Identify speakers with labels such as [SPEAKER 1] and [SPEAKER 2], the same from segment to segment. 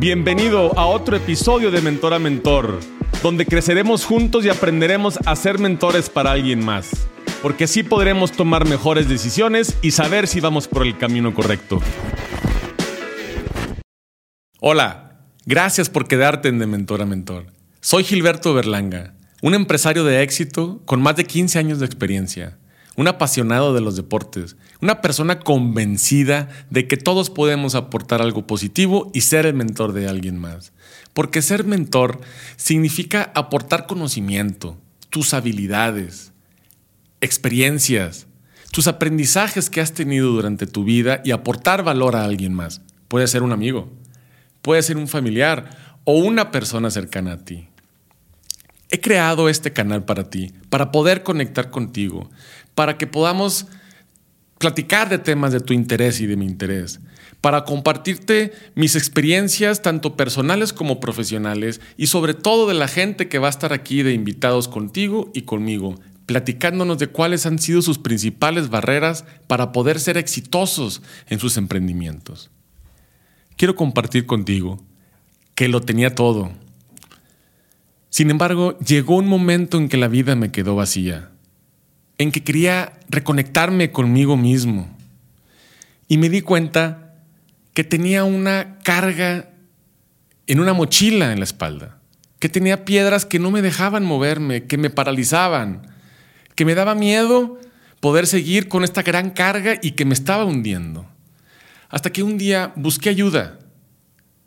[SPEAKER 1] Bienvenido a otro episodio de Mentor a Mentor, donde creceremos juntos y aprenderemos a ser mentores para alguien más, porque así podremos tomar mejores decisiones y saber si vamos por el camino correcto. Hola, gracias por quedarte en Mentor a Mentor. Soy Gilberto Berlanga, un empresario de éxito con más de 15 años de experiencia un apasionado de los deportes, una persona convencida de que todos podemos aportar algo positivo y ser el mentor de alguien más. Porque ser mentor significa aportar conocimiento, tus habilidades, experiencias, tus aprendizajes que has tenido durante tu vida y aportar valor a alguien más. Puede ser un amigo, puede ser un familiar o una persona cercana a ti. He creado este canal para ti, para poder conectar contigo, para que podamos platicar de temas de tu interés y de mi interés, para compartirte mis experiencias tanto personales como profesionales y sobre todo de la gente que va a estar aquí de invitados contigo y conmigo, platicándonos de cuáles han sido sus principales barreras para poder ser exitosos en sus emprendimientos. Quiero compartir contigo que lo tenía todo. Sin embargo, llegó un momento en que la vida me quedó vacía en que quería reconectarme conmigo mismo. Y me di cuenta que tenía una carga en una mochila en la espalda, que tenía piedras que no me dejaban moverme, que me paralizaban, que me daba miedo poder seguir con esta gran carga y que me estaba hundiendo. Hasta que un día busqué ayuda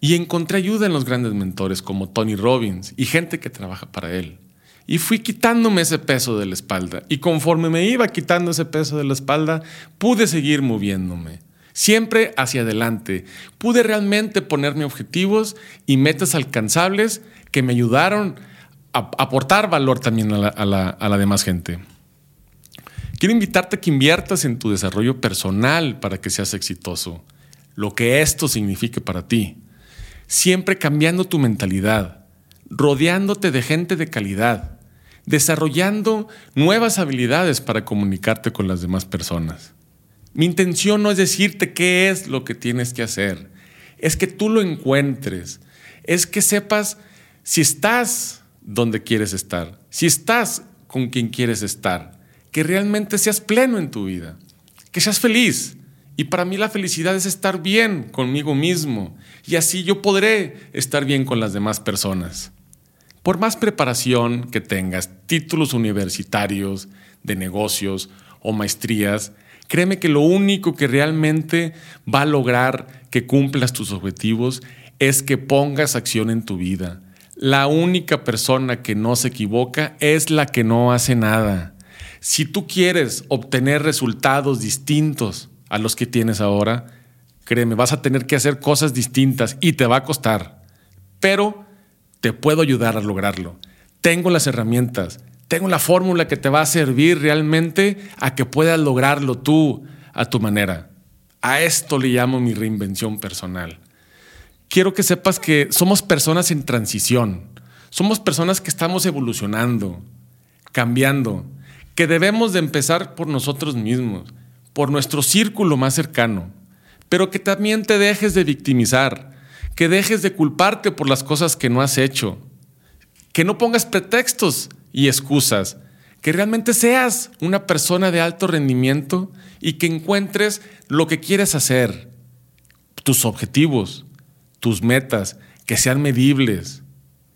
[SPEAKER 1] y encontré ayuda en los grandes mentores como Tony Robbins y gente que trabaja para él. Y fui quitándome ese peso de la espalda. Y conforme me iba quitando ese peso de la espalda, pude seguir moviéndome. Siempre hacia adelante. Pude realmente ponerme objetivos y metas alcanzables que me ayudaron a aportar valor también a la, a la, a la demás gente. Quiero invitarte a que inviertas en tu desarrollo personal para que seas exitoso. Lo que esto signifique para ti. Siempre cambiando tu mentalidad rodeándote de gente de calidad, desarrollando nuevas habilidades para comunicarte con las demás personas. Mi intención no es decirte qué es lo que tienes que hacer, es que tú lo encuentres, es que sepas si estás donde quieres estar, si estás con quien quieres estar, que realmente seas pleno en tu vida, que seas feliz. Y para mí la felicidad es estar bien conmigo mismo y así yo podré estar bien con las demás personas. Por más preparación que tengas, títulos universitarios, de negocios o maestrías, créeme que lo único que realmente va a lograr que cumplas tus objetivos es que pongas acción en tu vida. La única persona que no se equivoca es la que no hace nada. Si tú quieres obtener resultados distintos a los que tienes ahora, créeme, vas a tener que hacer cosas distintas y te va a costar. Pero te puedo ayudar a lograrlo. Tengo las herramientas, tengo la fórmula que te va a servir realmente a que puedas lograrlo tú a tu manera. A esto le llamo mi reinvención personal. Quiero que sepas que somos personas en transición, somos personas que estamos evolucionando, cambiando, que debemos de empezar por nosotros mismos, por nuestro círculo más cercano, pero que también te dejes de victimizar, que dejes de culparte por las cosas que no has hecho, que no pongas pretextos y excusas, que realmente seas una persona de alto rendimiento y que encuentres lo que quieres hacer, tus objetivos, tus metas, que sean medibles,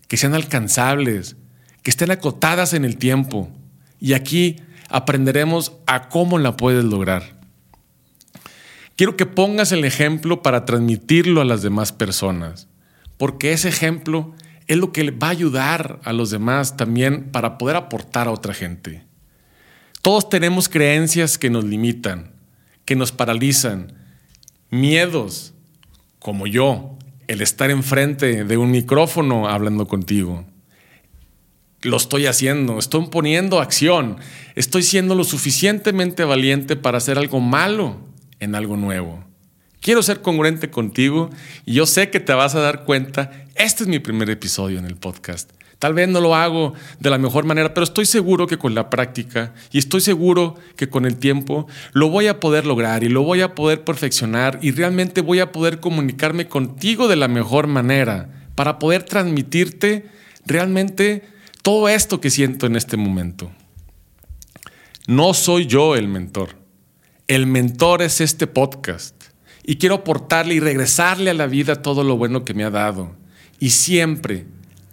[SPEAKER 1] que sean alcanzables, que estén acotadas en el tiempo. Y aquí aprenderemos a cómo la puedes lograr. Quiero que pongas el ejemplo para transmitirlo a las demás personas, porque ese ejemplo es lo que va a ayudar a los demás también para poder aportar a otra gente. Todos tenemos creencias que nos limitan, que nos paralizan, miedos, como yo, el estar enfrente de un micrófono hablando contigo. Lo estoy haciendo, estoy poniendo acción, estoy siendo lo suficientemente valiente para hacer algo malo en algo nuevo. Quiero ser congruente contigo y yo sé que te vas a dar cuenta, este es mi primer episodio en el podcast. Tal vez no lo hago de la mejor manera, pero estoy seguro que con la práctica y estoy seguro que con el tiempo lo voy a poder lograr y lo voy a poder perfeccionar y realmente voy a poder comunicarme contigo de la mejor manera para poder transmitirte realmente todo esto que siento en este momento. No soy yo el mentor. El mentor es este podcast y quiero aportarle y regresarle a la vida todo lo bueno que me ha dado. Y siempre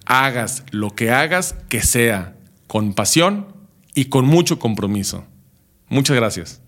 [SPEAKER 1] hagas lo que hagas, que sea con pasión y con mucho compromiso. Muchas gracias.